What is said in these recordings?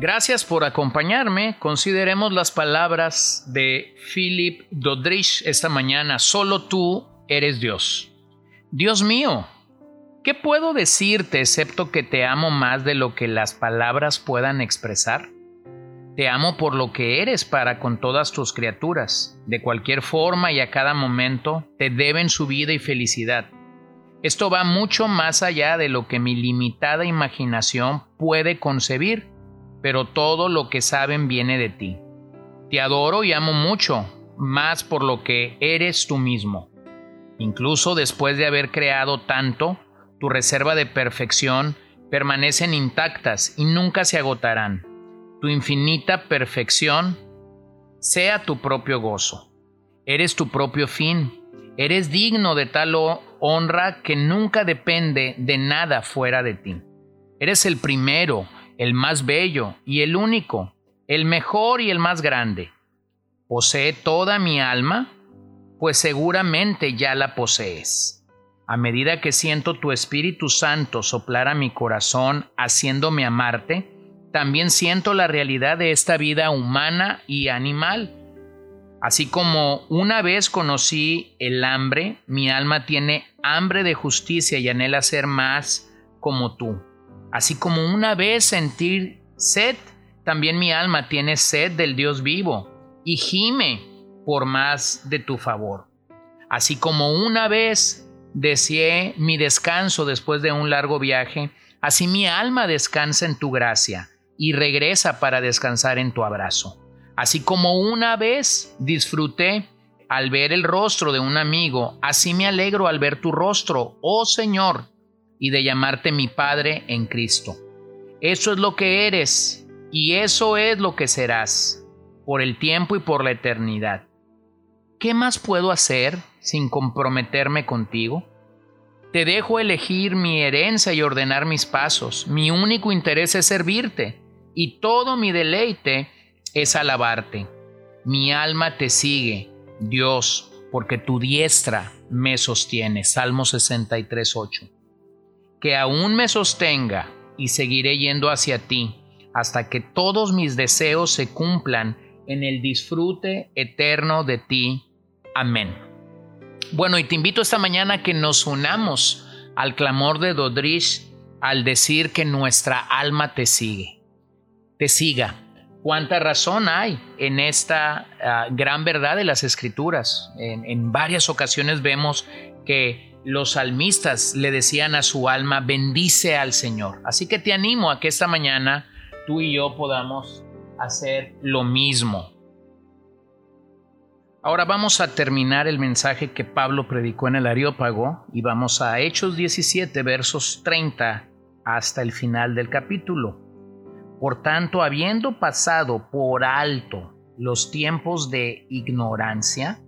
Gracias por acompañarme. Consideremos las palabras de Philip Dodrich esta mañana. Solo tú eres Dios. Dios mío, ¿qué puedo decirte excepto que te amo más de lo que las palabras puedan expresar? Te amo por lo que eres para con todas tus criaturas. De cualquier forma y a cada momento te deben su vida y felicidad. Esto va mucho más allá de lo que mi limitada imaginación puede concebir pero todo lo que saben viene de ti. Te adoro y amo mucho, más por lo que eres tú mismo. Incluso después de haber creado tanto, tu reserva de perfección permanecen intactas y nunca se agotarán. Tu infinita perfección sea tu propio gozo. Eres tu propio fin. Eres digno de tal honra que nunca depende de nada fuera de ti. Eres el primero, el más bello y el único, el mejor y el más grande. ¿Posee toda mi alma? Pues seguramente ya la posees. A medida que siento tu Espíritu Santo soplar a mi corazón haciéndome amarte, también siento la realidad de esta vida humana y animal. Así como una vez conocí el hambre, mi alma tiene hambre de justicia y anhela ser más como tú. Así como una vez sentir sed, también mi alma tiene sed del Dios vivo y gime por más de tu favor. Así como una vez deseé mi descanso después de un largo viaje, así mi alma descansa en tu gracia y regresa para descansar en tu abrazo. Así como una vez disfruté al ver el rostro de un amigo, así me alegro al ver tu rostro, oh Señor, y de llamarte mi Padre en Cristo. Eso es lo que eres y eso es lo que serás por el tiempo y por la eternidad. ¿Qué más puedo hacer sin comprometerme contigo? Te dejo elegir mi herencia y ordenar mis pasos. Mi único interés es servirte y todo mi deleite es alabarte. Mi alma te sigue, Dios, porque tu diestra me sostiene. Salmo 63.8 que aún me sostenga y seguiré yendo hacia ti hasta que todos mis deseos se cumplan en el disfrute eterno de ti. Amén. Bueno, y te invito esta mañana a que nos unamos al clamor de Dodrich al decir que nuestra alma te sigue, te siga. ¿Cuánta razón hay en esta ah, gran verdad de las escrituras? en varias ocasiones vemos que los salmistas le decían a su alma, bendice al Señor. Así que te animo a que esta mañana tú y yo podamos hacer lo mismo. Ahora vamos a terminar el mensaje que Pablo predicó en el Areópago y vamos a Hechos 17 versos 30 hasta el final del capítulo. Por tanto, habiendo pasado por alto los tiempos de ignorancia,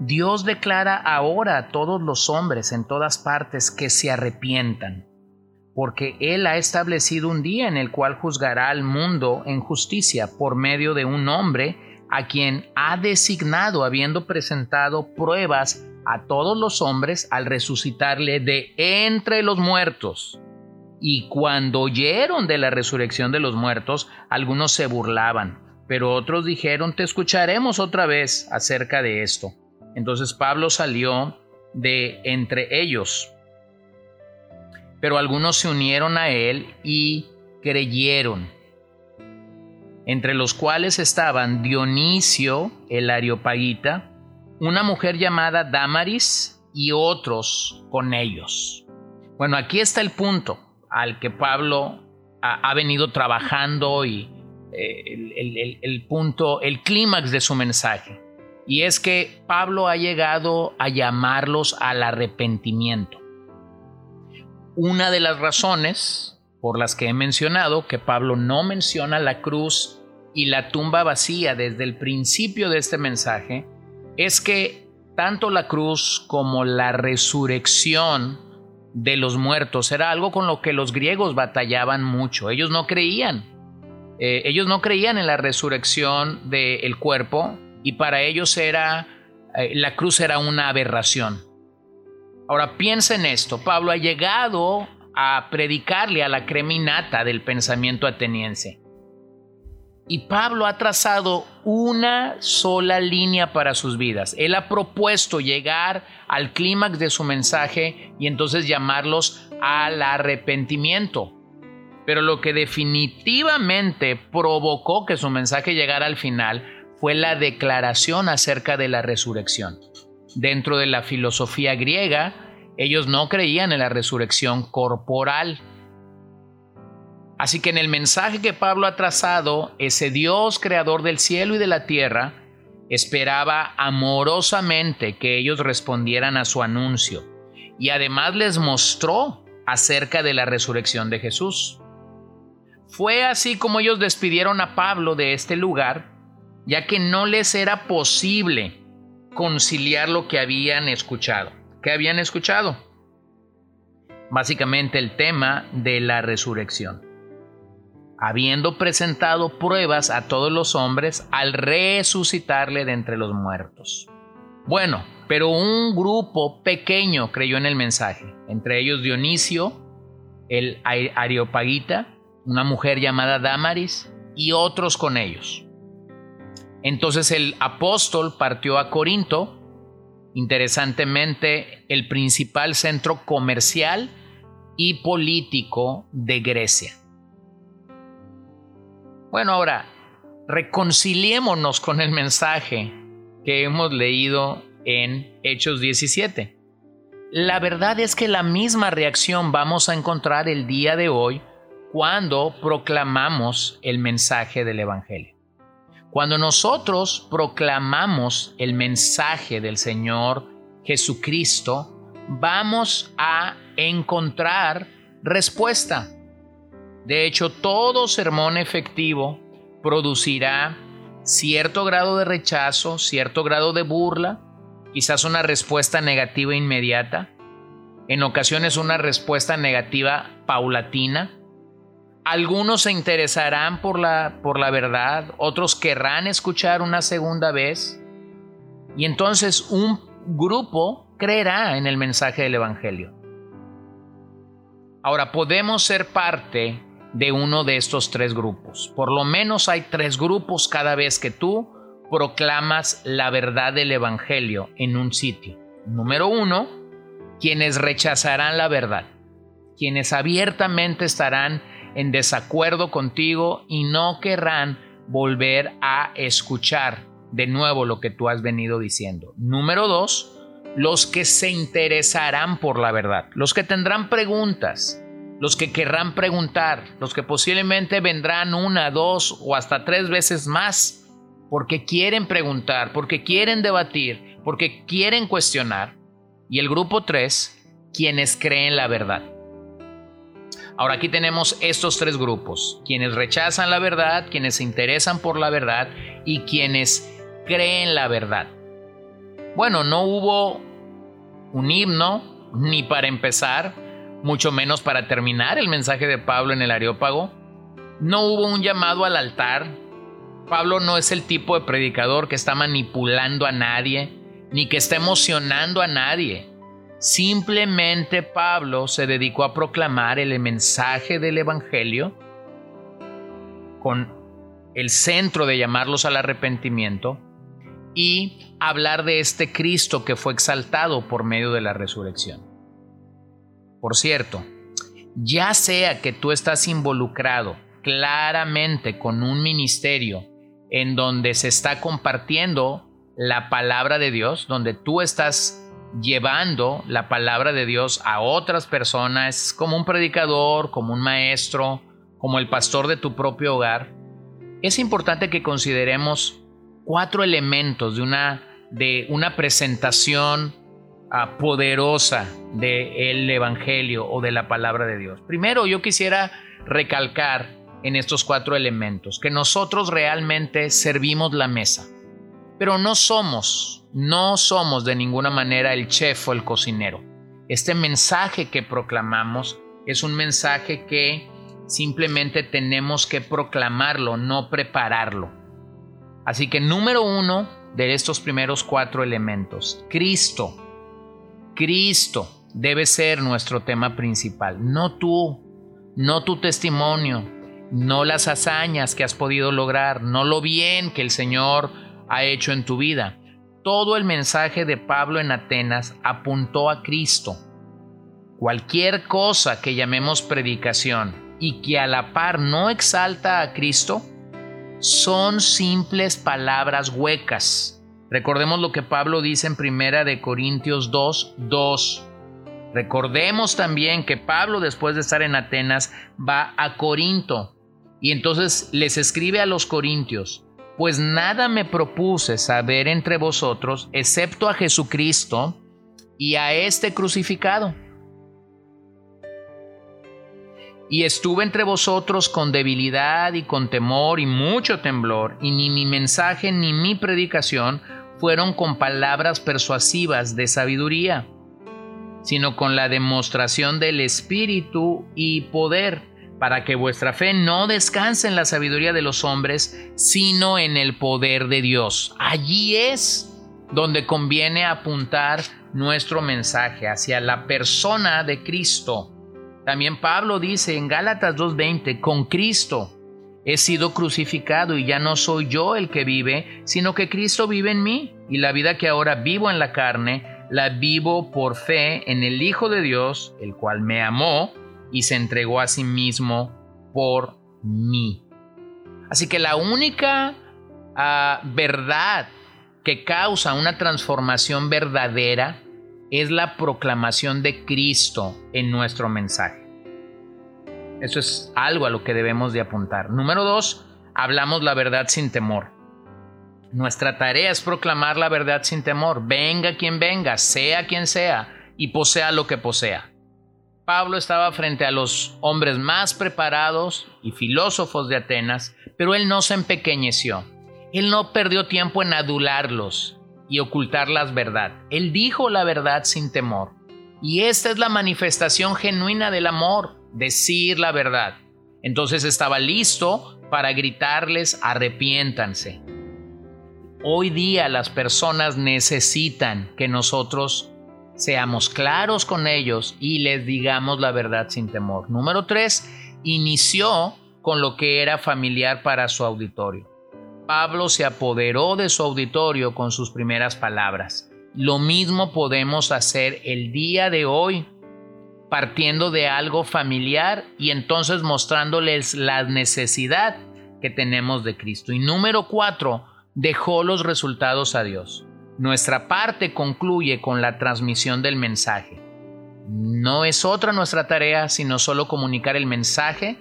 Dios declara ahora a todos los hombres en todas partes que se arrepientan, porque Él ha establecido un día en el cual juzgará al mundo en justicia por medio de un hombre a quien ha designado habiendo presentado pruebas a todos los hombres al resucitarle de entre los muertos. Y cuando oyeron de la resurrección de los muertos, algunos se burlaban, pero otros dijeron, te escucharemos otra vez acerca de esto. Entonces Pablo salió de entre ellos, pero algunos se unieron a él y creyeron, entre los cuales estaban Dionisio el Areopagita, una mujer llamada Damaris y otros con ellos. Bueno, aquí está el punto al que Pablo ha, venido trabajando y eh, el punto, el clímax de su mensaje y es que Pablo ha llegado a llamarlos al arrepentimiento. Una de las razones por las que he mencionado que Pablo no menciona la cruz y la tumba vacía desde el principio de este mensaje es que tanto la cruz como la resurrección de los muertos era algo con lo que los griegos batallaban mucho. Ellos no creían. Eh, ellos no creían en la resurrección del cuerpo y para ellos era eh, la cruz era una aberración. Ahora piensa en esto. Pablo ha llegado a predicarle a la creminata del pensamiento ateniense. Y Pablo ha trazado una sola línea para sus vidas. Él ha propuesto llegar al clímax de su mensaje y entonces llamarlos al arrepentimiento. Pero lo que definitivamente provocó que su mensaje llegara al final fue la declaración acerca de la resurrección. Dentro de la filosofía griega, ellos no creían en la resurrección corporal, Así que en el mensaje que Pablo ha trazado, ese Dios creador del cielo y de la tierra esperaba amorosamente que ellos respondieran a su anuncio y además les mostró acerca de la resurrección de Jesús. Fue así como ellos despidieron a Pablo de este lugar, ya que no les era posible conciliar lo que habían escuchado. ¿Qué habían escuchado? Básicamente el tema de la resurrección habiendo presentado pruebas a todos los hombres al resucitarle de entre los muertos. Bueno, pero un grupo pequeño creyó en el mensaje, entre ellos Dionisio, el Areopagita, una mujer llamada Damaris y otros con ellos. Entonces el apóstol partió a Corinto, interesantemente el principal centro comercial y político de Grecia. Bueno, ahora, reconciliémonos con el mensaje que hemos leído en Hechos 17. La verdad es que la misma reacción vamos a encontrar el día de hoy cuando proclamamos el mensaje del Evangelio. Cuando nosotros proclamamos el mensaje del Señor Jesucristo, vamos a encontrar respuesta. De hecho, todo sermón efectivo producirá cierto grado de rechazo, cierto grado de burla, quizás una respuesta negativa inmediata, en ocasiones una respuesta negativa paulatina. Algunos se interesarán por la, por la verdad, otros querrán escuchar una segunda vez, y entonces un grupo creerá en el mensaje del Evangelio. Ahora, podemos ser parte de uno de estos tres grupos. Por lo menos hay tres grupos cada vez que tú proclamas la verdad del Evangelio en un sitio. Número uno, quienes rechazarán la verdad, quienes abiertamente estarán en desacuerdo contigo y no querrán volver a escuchar de nuevo lo que tú has venido diciendo. Número dos, los que se interesarán por la verdad, los que tendrán preguntas, los que querrán preguntar, los que posiblemente vendrán una, dos o hasta tres veces más, porque quieren preguntar, porque quieren debatir, porque quieren cuestionar. Y el grupo tres, quienes creen la verdad. Ahora aquí tenemos estos tres grupos, quienes rechazan la verdad, quienes se interesan por la verdad y quienes creen la verdad. Bueno, no hubo un himno, ni para empezar, mucho menos para terminar el mensaje de Pablo en el Areópago. No hubo un llamado al altar. Pablo no es el tipo de predicador que está manipulando a nadie, ni que está emocionando a nadie. Simplemente Pablo se dedicó a proclamar el mensaje del Evangelio con el centro de llamarlos al arrepentimiento y hablar de este Cristo que fue exaltado por medio de la resurrección. Por cierto, ya sea que tú estás involucrado claramente con un ministerio en donde se está compartiendo la palabra de Dios, donde tú estás llevando la palabra de Dios a otras personas, como un predicador, como un maestro, como el pastor de tu propio hogar, es importante que consideremos cuatro elementos de una, de una presentación poderosa del Evangelio o de la palabra de Dios. Primero, yo quisiera recalcar en estos cuatro elementos, que nosotros realmente servimos la mesa. Pero no somos, no somos de ninguna manera el chef o el cocinero. Este mensaje que proclamamos es un mensaje que simplemente tenemos que proclamarlo, no prepararlo. Así que número uno de estos primeros cuatro elementos, Cristo. Cristo debe ser nuestro tema principal, no tú, no tu testimonio, no las hazañas que has podido lograr, no lo bien que el Señor ha hecho en tu vida. Todo el mensaje de Pablo en Atenas apuntó a Cristo. Cualquier cosa que llamemos predicación y que a la par no exalta a Cristo, son simples palabras huecas. Recordemos lo que Pablo dice en Primera de Corintios 2, 2. Recordemos también que Pablo después de estar en Atenas va a Corinto y entonces les escribe a los corintios, pues nada me propuse saber entre vosotros excepto a Jesucristo y a este crucificado. Y estuve entre vosotros con debilidad y con temor y mucho temblor, y ni mi mensaje ni mi predicación fueron con palabras persuasivas de sabiduría, sino con la demostración del Espíritu y poder, para que vuestra fe no descanse en la sabiduría de los hombres, sino en el poder de Dios. Allí es donde conviene apuntar nuestro mensaje hacia la persona de Cristo. También Pablo dice en Gálatas 2.20, con Cristo he sido crucificado y ya no soy yo el que vive, sino que Cristo vive en mí, y la vida que ahora vivo en la carne, la vivo por fe en el Hijo de Dios, el cual me amó y se entregó a sí mismo por mí. Así que la única ah, verdad que causa una transformación verdadera es la proclamación de Cristo en nuestro mensaje. Eso es algo a lo que debemos de apuntar. Número dos, hablamos la verdad sin temor. Nuestra tarea es proclamar la verdad sin temor, venga quien venga, sea quien sea, y posea lo que posea. Pablo estaba frente a los hombres más preparados y filósofos de Atenas, pero él no se empequeñeció. Él no perdió tiempo en adularlos y ocultar la verdad. Él dijo la verdad sin temor. Y esta es la manifestación genuina del amor, decir la verdad. Entonces estaba listo para gritarles arrepiéntanse. Hoy día las personas necesitan que nosotros seamos claros con ellos y les digamos la verdad sin temor. Número tres, inició con lo que era familiar para su auditorio. Pablo se apoderó de su auditorio con sus primeras palabras. Lo mismo podemos hacer el día de hoy, partiendo de algo familiar y entonces mostrándoles la necesidad que tenemos de Cristo. Y número cuatro, dejó los resultados a Dios. Nuestra parte concluye con la transmisión del mensaje. No es otra nuestra tarea sino solo comunicar el mensaje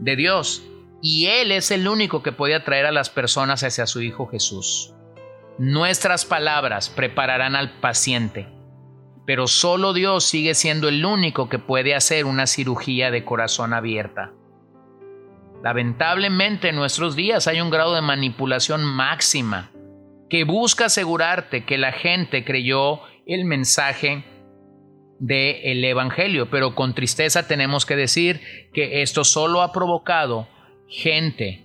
de Dios. Y Él es el único que puede atraer a las personas hacia su Hijo Jesús. Nuestras palabras prepararán al paciente, pero solo Dios sigue siendo el único que puede hacer una cirugía de corazón abierta. Lamentablemente en nuestros días hay un grado de manipulación máxima que busca asegurarte que la gente creyó el mensaje del Evangelio, pero con tristeza tenemos que decir que esto solo ha provocado gente,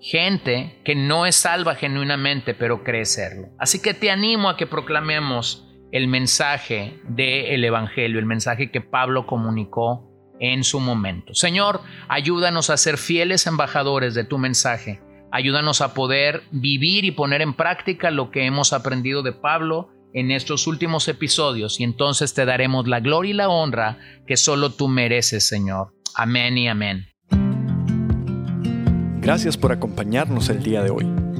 gente que no es salva genuinamente, pero cree serlo. Así que te animo a que proclamemos el mensaje del Evangelio, el mensaje que Pablo comunicó en su momento. Señor, ayúdanos a ser fieles embajadores de tu mensaje. Ayúdanos a poder vivir y poner en práctica lo que hemos aprendido de Pablo en estos últimos episodios y entonces te daremos la gloria y la honra que solo tú mereces, Señor. Amén y amén. Gracias por acompañarnos el día de hoy.